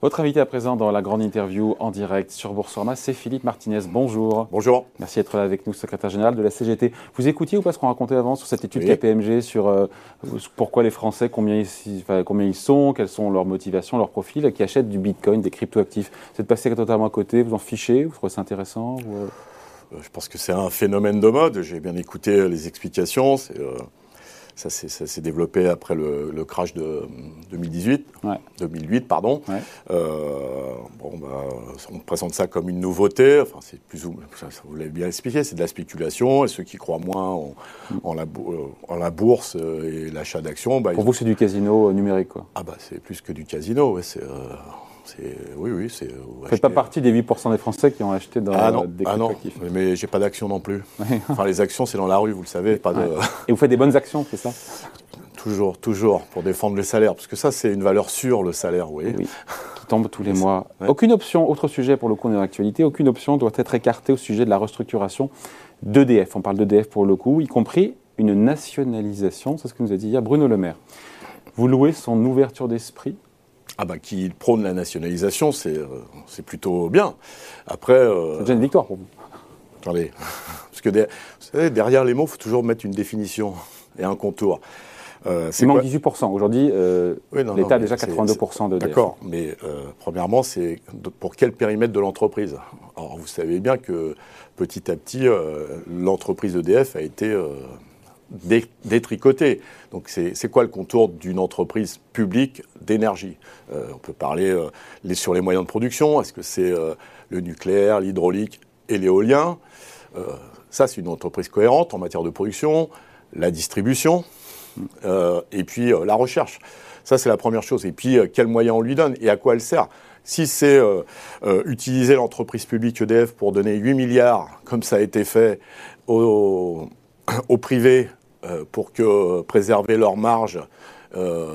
Votre invité à présent dans la grande interview en direct sur Boursorama, c'est Philippe Martinez. Bonjour. Bonjour. Merci d'être là avec nous, secrétaire général de la CGT. Vous écoutiez ou pas ce qu'on racontait avant sur cette étude KPMG sur euh, pourquoi les Français, combien ils, combien ils sont, quelles sont leurs motivations, leurs profils, qui achètent du Bitcoin, des cryptoactifs Vous êtes passé totalement à côté, vous en fichez, vous trouvez ça intéressant euh? Euh, Je pense que c'est un phénomène de mode. J'ai bien écouté les explications. C'est ça s'est développé après le, crash de 2018, 2008, pardon. Euh, bon, bah, on présente ça comme une nouveauté. Enfin, c'est plus ou vous l'avez bien expliqué, c'est de la spéculation. Et ceux qui croient moins en, la, en la, bourse et l'achat d'actions, bah, pour vous, c'est du casino numérique, quoi. Ah bah, c'est plus que du casino. Ouais, c'est euh, oui, oui, c'est. Vous ne faites pas partie des 8% des Français qui ont acheté dans ah non, des ah non, mais j'ai pas d'action non plus. enfin, les actions, c'est dans la rue, vous le savez. Pas de... Et vous faites des bonnes actions, c'est ça? Toujours, toujours, pour défendre les salaires, parce que ça, c'est une valeur sûre, le salaire, oui. oui qui tombe tous les mois. Aucune option, autre sujet pour le coup dans l'actualité, aucune option doit être écartée au sujet de la restructuration d'EDF. On parle d'EDF pour le coup, y compris une nationalisation, c'est ce que nous a dit hier Bruno Le Maire. Vous louez son ouverture d'esprit? Ah bah, qui prône la nationalisation, c'est euh, plutôt bien. Après. Euh, c'est déjà une victoire pour vous. Attendez. Parce que derrière les mots, il faut toujours mettre une définition et un contour. Euh, il manque 18%. Aujourd'hui, euh, l'État a déjà 82% de D'accord, mais premièrement, c'est pour quel périmètre de l'entreprise? Alors, vous savez bien que petit à petit, l'entreprise EDF a été détricoter. Donc c'est quoi le contour d'une entreprise publique d'énergie? Euh, On peut parler euh, sur les moyens de production, est-ce que c'est euh, le nucléaire, l'hydraulique et l'éolien? Ça c'est une entreprise cohérente en matière de production, la distribution et puis la recherche. Ça c'est la première chose. Et puis quels moyens on lui donne et à quoi elle sert? Si c'est utiliser l'entreprise publique EDF pour donner 8 milliards, comme ça a été fait au, au privé pour que préserver leur marge, euh,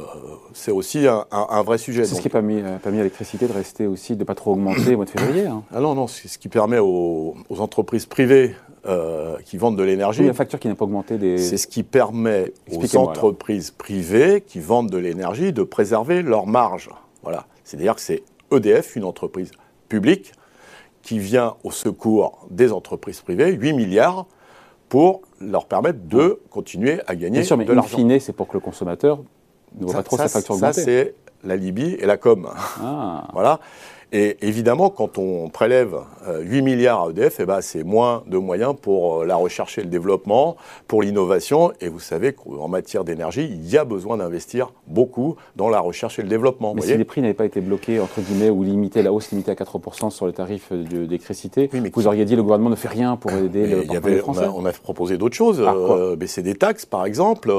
c'est aussi un, vrai sujet. C'est ce qui n'a pas mis, pas mis à l'électricité de rester aussi, de ne pas trop augmenter au mois de février. Hein. Ah non, non, c'est ce qui permet aux, entreprises privées euh, qui vendent de l'énergie. la facture qui n'a pas augmenté des. C'est ce qui permet aux entreprises privées qui vendent de l'énergie de préserver leur marge. Voilà. C'est-à-dire que c'est EDF, une entreprise publique, qui vient au secours des entreprises privées, 8 milliards pour leur permettre de continuer à gagner Bien sûr, mais de l'argent. fine, c'est pour que le consommateur ne voit pas trop sa facture augmenter. Ça, c'est la Libye et la com. Ah. Voilà. Et évidemment, quand on prélève 8 euh, milliards à EDF, eh ben, c'est moins de moyens pour euh, la recherche et le développement, pour l'innovation. Et vous savez qu'en matière d'énergie, il y a besoin d'investir beaucoup dans la recherche et le développement. Mais si les prix n'avaient pas été bloqués, entre guillemets, ou limités, la hausse limitée à 4% sur les tarifs d'électricité, vous auriez dit le gouvernement ne fait rien pour aider le y avait, Français. On a, proposé d'autres choses, euh, baisser des taxes, par exemple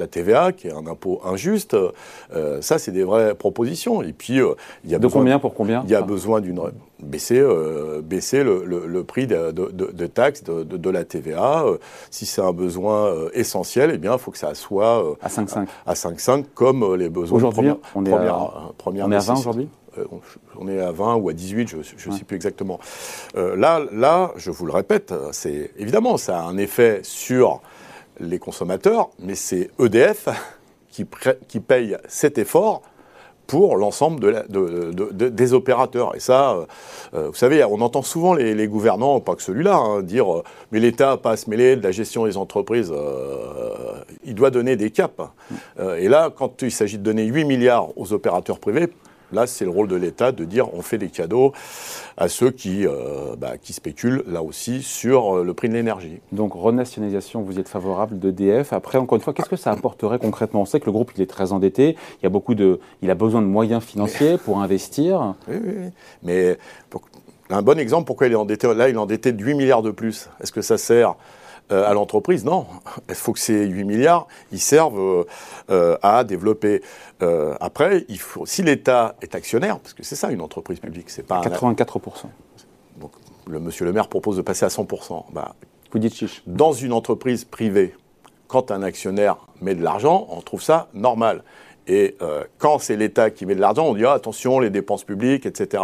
la TVA, qui est un impôt injuste. Euh, ça, c'est des vraies propositions. Et puis, euh, il y a de combien pour combien Il y a besoin d'une baisser, euh, baisser le, prix de, de, taxes de, la TVA. si c'est un besoin essentiel, eh bien, il faut que ça soit à 5,5 à 5,5 comme les besoins. Aujourd'hui, on, est à, première on est à 20 aujourd'hui on est à 20 ou à 18, je ne sais plus exactement. là, là, je vous le répète, c'est évidemment, ça a un effet sur les consommateurs, mais c'est EDF qui, paye cet effort pour l'ensemble de des opérateurs. Et ça, euh, euh, vous savez, on entend souvent les, gouvernants, pas que celui-là, hein, dire euh, mais l'État pas à se mêler de la gestion des entreprises, il doit donner des caps. et là, quand il s'agit de donner 8 milliards aux opérateurs privés, Là, c'est le rôle de l'État de dire on fait des cadeaux à ceux qui, euh, bah, qui spéculent, là aussi, sur euh, le prix de l'énergie. Donc, renationalisation, vous êtes favorable d'EDF. Après, encore une fois, qu'est-ce que ça apporterait concrètement? On sait que le groupe, il est très endetté. Il, y a beaucoup de, il a besoin de moyens financiers pour investir. Oui, oui, oui. Mais un bon exemple, pourquoi il est endetté? Là, il est endetté de 8 milliards de plus. Est-ce que ça sert euh, à l'entreprise, non. Il faut que ces 8 milliards, ils servent euh, euh, à développer. après, il faut, si l'État est actionnaire, parce que c'est ça une entreprise publique, c'est pas 84%. donc, le monsieur le maire propose de passer à 100%. Bah. Dans une entreprise privée, quand un actionnaire met de l'argent, on trouve ça normal. Et quand c'est l'État qui met de l'argent, on dit ah, attention, les dépenses publiques, etc.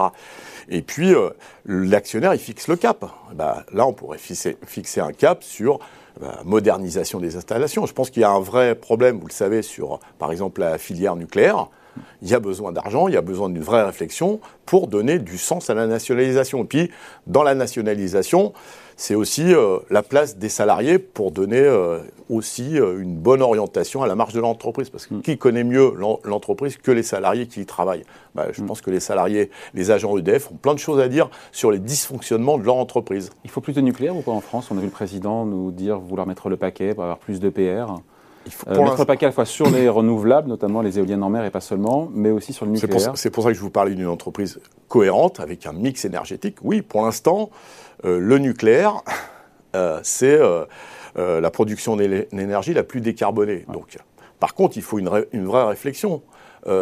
Et puis, euh, l'actionnaire, il fixe le cap. Bah, là, on pourrait fixer, un cap sur bah, modernisation des installations. Je pense qu'il y a un vrai problème, vous le savez, sur, par exemple, la filière nucléaire. Il y a besoin d'argent, il y a besoin d'une vraie réflexion pour donner du sens à la nationalisation. Et puis, dans la nationalisation, c'est aussi euh, la place des salariés pour donner euh, aussi euh, une bonne orientation à la marge de l'entreprise. Parce que mm. qui connaît mieux l'entreprise que les salariés qui y travaillent? Bah, Je mm. pense que les salariés, les agents EDF ont plein de choses à dire sur les dysfonctionnements de leur entreprise. Il faut plus de nucléaire ou pas en France? On a vu le président nous dire vouloir mettre le paquet pour avoir plus de PR. Il faut mettre le paquet à la fois sur les renouvelables, notamment les éoliennes en mer et pas seulement, mais aussi sur le nucléaire. C'est pour, ça que je vous parlais d'une entreprise cohérente, avec un mix énergétique. Oui, pour l'instant, euh, le nucléaire, euh, c'est euh, la production d'énergie la plus décarbonée. Donc, par contre, il faut une, une vraie réflexion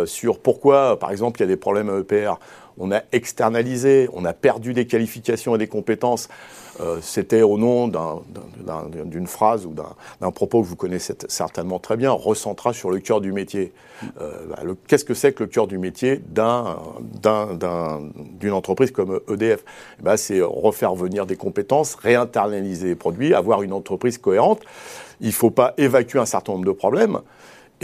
sur pourquoi, par exemple, il y a des problèmes à EPR on a externalisé, on a perdu des qualifications et des compétences. Euh, c'était au nom d'une phrase ou d'un propos que vous connaissez certainement très bien, recentrage sur le cœur du métier. Euh, bah, qu'est-ce que c'est que le cœur du métier d'une entreprise comme EDF eh ben, C'est refaire venir des compétences, réinternaliser les produits, avoir une entreprise cohérente. Il ne faut pas évacuer un certain nombre de problèmes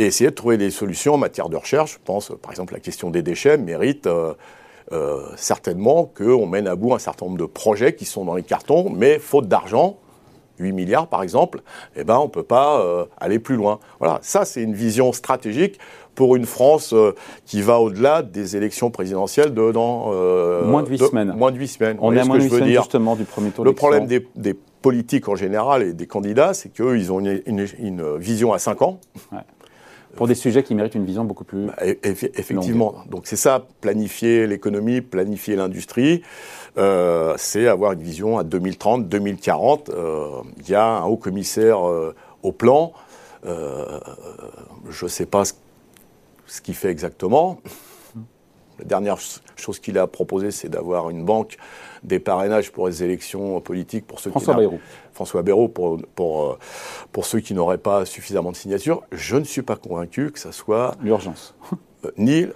et essayer de trouver des solutions en matière de recherche. Je pense, par exemple, la question des déchets mérite euh, euh, certainement qu'on mène à bout un certain nombre de projets qui sont dans les cartons, mais faute d'argent, 8 milliards par exemple, eh ben, on ne peut pas euh, aller plus loin. Voilà, ça c'est une vision stratégique pour une France euh, qui va au-delà des élections présidentielles de dans moins de 8 semaines. Moins de 8 semaines. On est à moins de 8 semaines justement du premier tour. Le problème des, politiques en général et des candidats, c'est qu'eux, ils ont une, vision à 5 ans. Ouais. Pour des sujets qui méritent une vision beaucoup plus. Bah, effectivement. Donc c'est ça, planifier l'économie, planifier l'industrie, euh, c'est avoir une vision à 2030, 2040. Euh, il y a un haut commissaire euh, au plan. je ne sais pas ce qu'il fait exactement. La dernière chose qu'il a proposé, c'est d'avoir une banque des parrainages pour les élections politiques pour ceux François Bayrou. François Bayrou pour, pour, euh, pour ceux qui n'auraient pas suffisamment de signatures. Je ne suis pas convaincu que ça soit l'urgence. Ni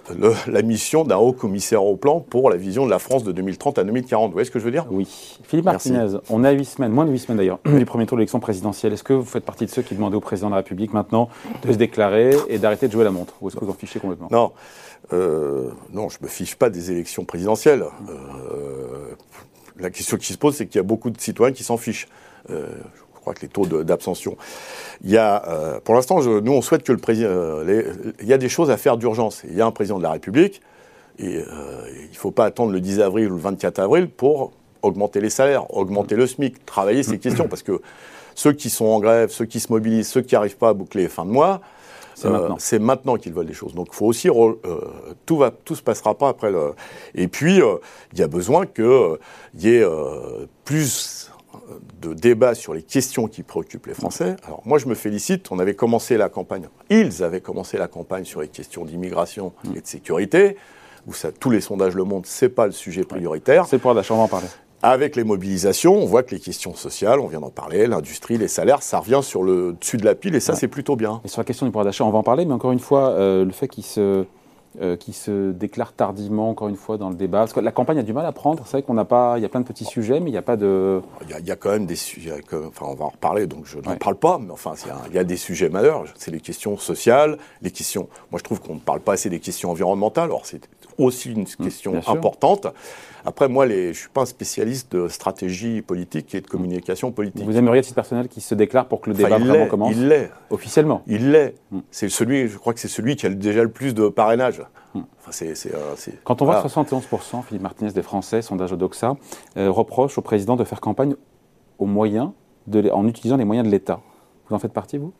la mission d'un haut commissaire au plan pour la vision de la France de 2030 à 2040. Vous voyez ce que je veux dire? Oui. Philippe Martinez, on à 8 semaines, moins de 8 semaines d'ailleurs, du premier tour de l'élection présidentielle. Est-ce que vous faites partie de ceux qui demandent au président de la République maintenant de se déclarer et d'arrêter de jouer la montre? Ou est-ce que vous en fichez complètement? Non. Euh, non, je ne me fiche pas des élections présidentielles. Euh, la question qui se pose, c'est qu'il y a beaucoup de citoyens qui s'en fichent. Euh, je crois que les taux d'abstention. Il y a, pour l'instant, nous, on souhaite que le président. il y a des choses à faire d'urgence. Il y a un président de la République, et il ne faut pas attendre le 10 avril ou le 24 avril pour augmenter les salaires, augmenter le SMIC, travailler ces questions, parce que ceux qui sont en grève, ceux qui se mobilisent, ceux qui n'arrivent pas à boucler les fins de mois, c'est maintenant. qu'ils veulent des choses. Donc, il faut aussi euh, tout va, tout se passera pas après le. Et puis, euh, il y a besoin qu'il y ait euh, plus de débats sur les questions qui préoccupent les Français. Alors moi, je me félicite. On avait commencé la campagne. Ils avaient commencé la campagne sur les questions d'immigration et de sécurité. Où ça, tous les sondages le montrent, c'est pas le sujet prioritaire. C'est pour d'achat, on va en parler. Avec les mobilisations, on voit que les questions sociales, on vient d'en parler, l'industrie, les salaires, ça revient sur le dessus de la pile et ça, c'est plutôt bien. Et sur la question du pouvoir d'achat, on va en parler, mais encore une fois, euh, le fait qu'il se, euh, qui se déclare tardivement, encore une fois, dans le débat Parce que la campagne a du mal à prendre. C'est vrai qu'on n'a pas. Il y a plein de petits sujets, mais il n'y a pas de. Il y, a, quand même des sujets. Enfin, on va en reparler, donc je n'en parle pas, mais enfin, il y, a des sujets majeurs. C'est les questions sociales, les questions. Moi, je trouve qu'on ne parle pas assez des questions environnementales. Alors, c'est aussi une mmh, question importante. Après, moi, les, je ne suis pas un spécialiste de stratégie politique et de communication politique. Vous aimeriez, à titre personnel, qu'il se déclare pour que le débat vraiment commence Il l'est. Officiellement? Il l'est. Mm. C'est celui, je crois que c'est celui qui a déjà le plus de parrainage. Enfin, euh, Quand on voit que 71%, Philippe Martinez, des Français, sondage Odoxa, euh, reproche au président de faire campagne aux moyens de, en utilisant les moyens de l'État. Vous en faites partie, vous?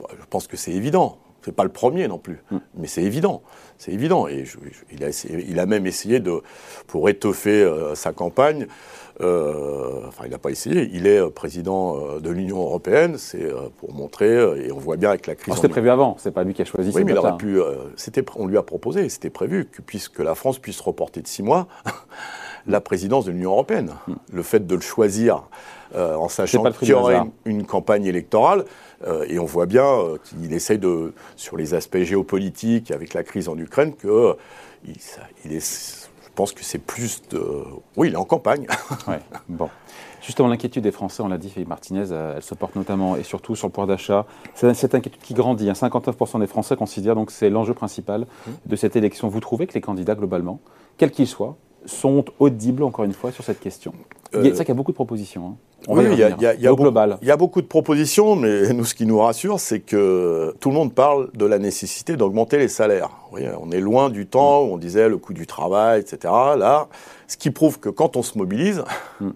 Bah, Je pense que c'est évident. C'est pas le premier non plus, mm. mais c'est évident. C'est évident. Et il, a il, a même essayé de, pour étoffer euh, sa campagne. Euh, enfin, il n'a pas essayé. Il est euh, président de l'Union européenne. C'est pour montrer. et on voit bien avec la crise. C'était prévu avant. C'est pas lui qui a choisi. Oui, mais il aurait pu. on lui a proposé. C'était prévu que puisque la France puisse reporter de six mois la présidence de l'Union européenne. Mm. Le fait de le choisir en sachant qu'il y aurait une, campagne électorale. Euh, et on voit bien euh, qu'il essaye de, sur les aspects géopolitiques, avec la crise en Ukraine, que il, est, je pense que c'est plus de. Oui, il est en campagne. ouais, bon. Justement, l'inquiétude des Français, on l'a dit, Philippe Martinez, euh, elle se porte notamment et surtout sur le pouvoir d'achat. C'est cette inquiétude qui grandit. 59% des Français considèrent donc que c'est l'enjeu principal mmh. de cette élection. Vous trouvez que les candidats, globalement, quels qu'ils soient, sont audibles, encore une fois, sur cette question C'est vrai qu'il y a beaucoup de propositions. Hein. Oui, il y, a, il, y a beaucoup de propositions, mais nous, ce qui nous rassure, c'est que tout le monde parle de la nécessité d'augmenter les salaires. on est loin du temps où on disait le coût du travail, etc. Là, ce qui prouve que quand on se mobilise, mm.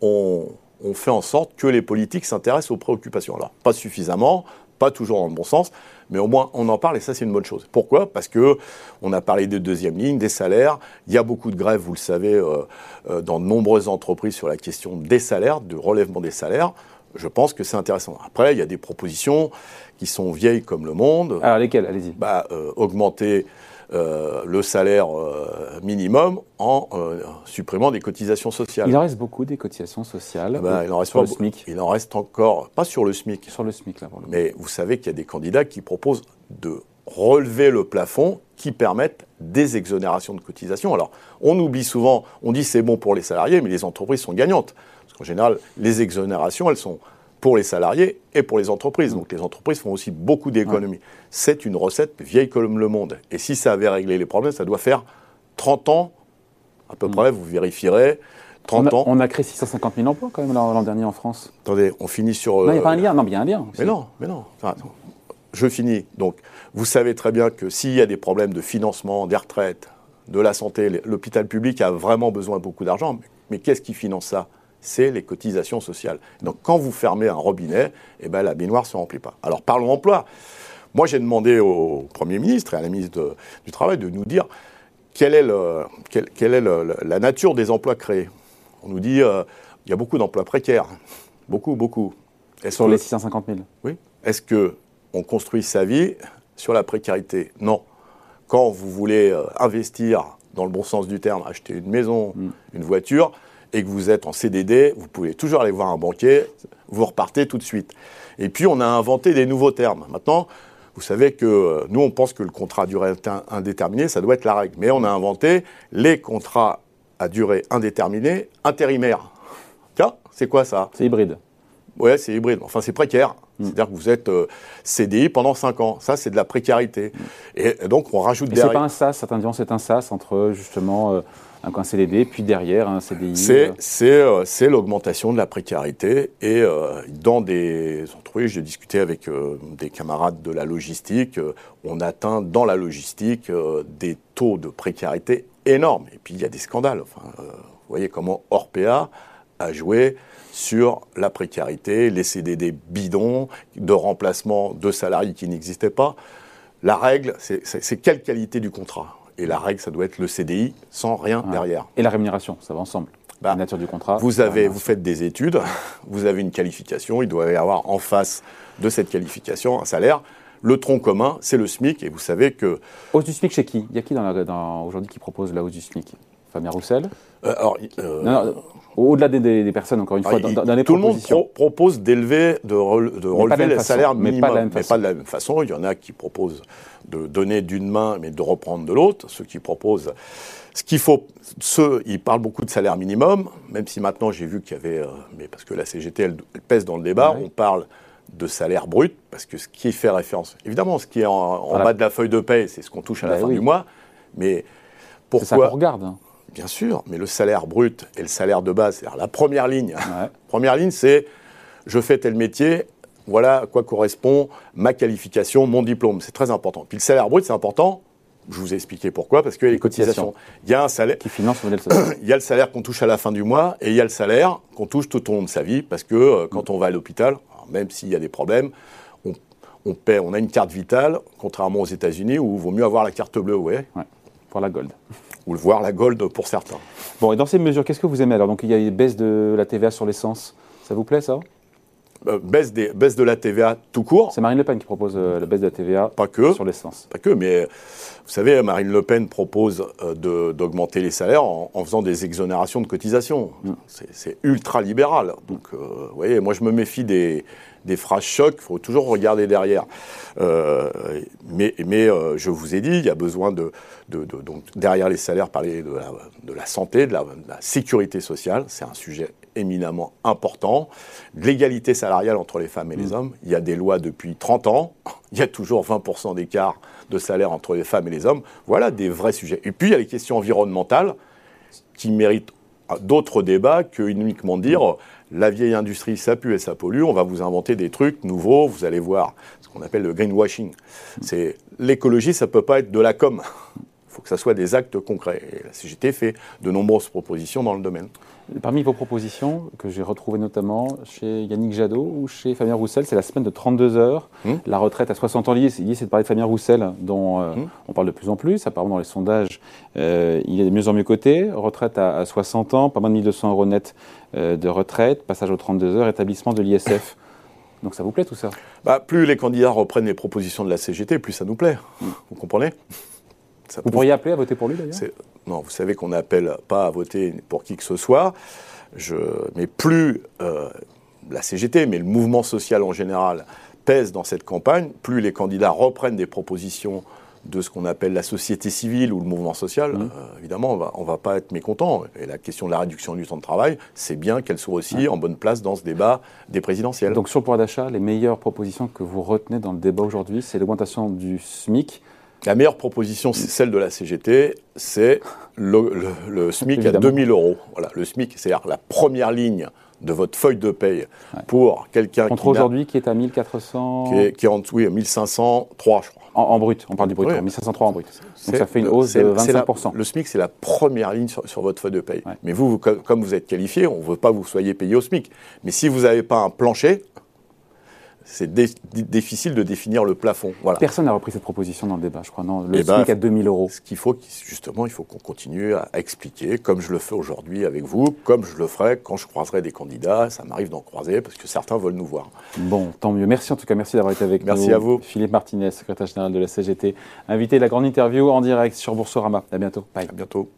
on, on fait en sorte que les politiques s'intéressent aux préoccupations. Alors, pas suffisamment, pas toujours dans le bon sens, mais au moins on en parle et ça c'est une bonne chose. Pourquoi? Parce que on a parlé des deuxièmes lignes, des salaires. Il y a beaucoup de grèves, vous le savez, euh, euh, dans de nombreuses entreprises sur la question des salaires, du relèvement des salaires. Je pense que c'est intéressant. Après, il y a des propositions qui sont vieilles comme le monde. Alors lesquelles? Allez-y. Bah, euh, augmenter euh, le salaire euh, minimum en euh, supprimant des cotisations sociales. Il en reste beaucoup des cotisations sociales ah ben, il en reste sur le SMIC. Il en reste encore, pas sur le SMIC. Sur le SMIC, là, pour le Mais vous savez qu'il y a des candidats qui proposent de relever le plafond qui permettent des exonérations de cotisations. Alors, on oublie souvent, on dit c'est bon pour les salariés, mais les entreprises sont gagnantes. Parce qu'en général, les exonérations, elles sont pour les salariés et pour les entreprises. Donc les entreprises font aussi beaucoup d'économies. C'est une recette vieille comme le monde. Et si ça avait réglé les problèmes, ça doit faire 30 ans, à peu mm. près, vous vérifierez. 30 ans. On a créé 650 000 emplois quand même l'an dernier en France. Attendez, on finit sur. Non, il n'y a pas un lien. Non, il y a un lien. Mais non, mais non. je finis. Donc, vous savez très bien que s'il y a des problèmes de financement, des retraites, de la santé, l'hôpital public a vraiment besoin de beaucoup d'argent. Mais qu'est-ce qui finance ça? C'est les cotisations sociales. Donc quand vous fermez un robinet, eh ben, la baignoire ne se remplit pas. Alors parlons emploi. Moi j'ai demandé au Premier ministre et à la ministre du Travail de nous dire quelle est, la nature des emplois créés. On nous dit qu'il euh, y a beaucoup d'emplois précaires. Beaucoup, beaucoup. Sur les 650 000 Oui. Est-ce qu'on construit sa vie sur la précarité? Non. Quand vous voulez euh, investir dans le bon sens du terme, acheter une maison, mm. une voiture, et que vous êtes en CDD, vous pouvez toujours aller voir un banquier, vous repartez tout de suite. Et puis on a inventé des nouveaux termes. Maintenant, vous savez que euh, nous, on pense que le contrat à durée indéterminée, ça doit être la règle. Mais on a inventé les contrats à durée indéterminée intérimaires. Tiens, c'est quoi ça? C'est hybride. Ouais, c'est hybride. Enfin, c'est précaire. Mm. C'est-à-dire que vous êtes euh, CDI pendant 5 ans. Ça, c'est de la précarité. Et, donc, on rajoute derrière. C'est pas un SAS, certains diront c'est un SAS entre justement. Euh, un CDD, puis derrière un CDI C'est euh. euh, l'augmentation de la précarité. Et dans des entreprises, j'ai discuté avec des camarades de la logistique, on atteint dans la logistique des taux de précarité énormes. Et puis il y a des scandales. Enfin, vous voyez comment Orpea a joué sur la précarité, les CDD bidons, de remplacement de salariés qui n'existaient pas. La règle, c'est quelle qualité du contrat et la règle, ça doit être le CDI sans rien derrière. Et la rémunération, ça va ensemble. Bah, la nature du contrat. Vous, avez, vous faites des études, vous avez une qualification, il doit y avoir en face de cette qualification un salaire. Le tronc commun, c'est le SMIC, et vous savez que... Hausse du SMIC chez qui? Il y a qui dans, dans aujourd'hui qui propose la hausse du SMIC? Fabien Roussel? Euh, euh, au-delà des, personnes, encore une fois, ah, dans, les Tout le monde propose d'élever, de, relever les salaires minimum, mais pas de la même façon. Il y en a qui proposent de donner d'une main, mais de reprendre de l'autre. Ceux qui proposent ce qu'il faut, ceux, ils parlent beaucoup de salaire minimum, même si maintenant j'ai vu qu'il y avait, euh, mais parce que la CGT, elle, pèse dans le débat, on parle de salaire brut, parce que ce qui fait référence, évidemment, ce qui est en, bas de la feuille de paie, c'est ce qu'on touche à la bah fin du mois, mais pourquoi C'est ça qu'on regarde. Hein. Bien sûr, mais le salaire brut et le salaire de base, c'est-à-dire la première ligne. première ligne, c'est je fais tel métier, voilà à quoi correspond ma qualification, mon diplôme. C'est très important. Puis le salaire brut, c'est important. Je vous ai expliqué pourquoi, parce que les, cotisations. Il y a un salaire. Qui finance le modèle Il y a le salaire qu'on touche à la fin du mois et il y a le salaire qu'on touche tout au long de sa vie, parce que euh, quand on va à l'hôpital, même s'il y a des problèmes, on, paie, on a une carte vitale, contrairement aux États-Unis où il vaut mieux avoir la carte bleue, ouais. ouais pour la gold ou le voir la gold pour certains. Bon, et dans ces mesures, qu'est-ce que vous aimez alors? Donc il y a une baisse de la TVA sur l'essence. Ça vous plaît ça? Euh, baisse, des, baisse de la TVA tout court. C'est Marine Le Pen qui propose euh, la baisse de la TVA pas que, sur l'essence. Pas que, mais vous savez, Marine Le Pen propose euh, d'augmenter les salaires en, faisant des exonérations de cotisations. Mm. C'est ultra libéral. Donc, vous voyez, moi je me méfie des, des phrases chocs, il faut toujours regarder derrière. Euh, mais mais euh, je vous ai dit, il y a besoin de, de, de donc derrière les salaires, parler de la, de la santé, de la, de la sécurité sociale, c'est un sujet éminemment important. De l'égalité salariale entre les femmes et les hommes, il y a des lois depuis 30 ans, il y a toujours 20% d'écart de salaire entre les femmes et les hommes. Voilà des vrais sujets. Et puis il y a les questions environnementales qui méritent d'autres débats que uniquement dire la vieille industrie ça pue et ça pollue, on va vous inventer des trucs nouveaux, vous allez voir ce qu'on appelle le greenwashing. C'est l'écologie, ça peut pas être de la com. Il faut que ça soit des actes concrets. Et la CGT fait de nombreuses propositions dans le domaine. Parmi vos propositions, que j'ai retrouvées notamment chez Yannick Jadot ou chez Fabien Roussel, c'est la semaine de 32 heures, Mmh. la retraite à 60 ans. L'idée, c'est de parler de Fabien Roussel, dont euh, Mmh. on parle de plus en plus. Apparemment, dans les sondages, euh, il est de mieux en mieux coté. Retraite à, à 60 ans, pas moins de 1200 euros net euh, de retraite, passage aux 32 heures, établissement de l'ISF. Donc ça vous plaît tout ça? Bah, plus les candidats reprennent les propositions de la CGT, plus ça nous plaît. Vous comprenez? Ça Vous pourriez appeler à voter pour lui d'ailleurs Non, vous savez qu'on n'appelle pas à voter pour qui que ce soit. Je... Mais plus euh, la CGT, mais le mouvement social en général, pèse dans cette campagne, plus les candidats reprennent des propositions de ce qu'on appelle la société civile ou le mouvement social, Mmh. euh, évidemment, on on va pas être mécontent. Et la question de la réduction du temps de travail, c'est bien qu'elle soit aussi en bonne place dans ce débat des présidentielles. Donc sur le pouvoir d'achat, les meilleures propositions que vous retenez dans le débat aujourd'hui, c'est l'augmentation du SMIC. La meilleure proposition, c'est celle de la CGT, c'est le, le- le SMIC à Évidemment. 2000 euros. Voilà, le SMIC, c'est-à-dire la première ligne de votre feuille de paye pour quelqu'un Contre qui, n'a- aujourd'hui qui est à 1400 qui est, qui est en dessous, oui, 1503, je crois. en, en brut, on parle du brut, Oui. 1503 en brut. Donc ça fait une hausse de c'est la- 25%. le SMIC, c'est la première ligne sur, sur votre feuille de paye. Ouais. Mais vous, vous, co- comme vous êtes qualifié, on ne veut pas que vous soyez payé au SMIC. Mais si vous n'avez pas un plancher, c'est dé- difficile de définir le plafond. Voilà. Personne n'a repris cette proposition dans le débat, je crois. Non, le Eh ben, SMIC à 2000 euros. Ce qu'il faut, justement, il faut qu'on continue à, expliquer, comme je le fais aujourd'hui avec vous, comme je le ferai quand je croiserai des candidats. Ça m'arrive d'en croiser parce que certains veulent nous voir. Bon, tant mieux. Merci en tout cas, merci d'avoir été avec Merci nous. à vous. Philippe Martinez, secrétaire général de la CGT, invité de la grande interview en direct sur Boursorama. À bientôt. Bye. À bientôt.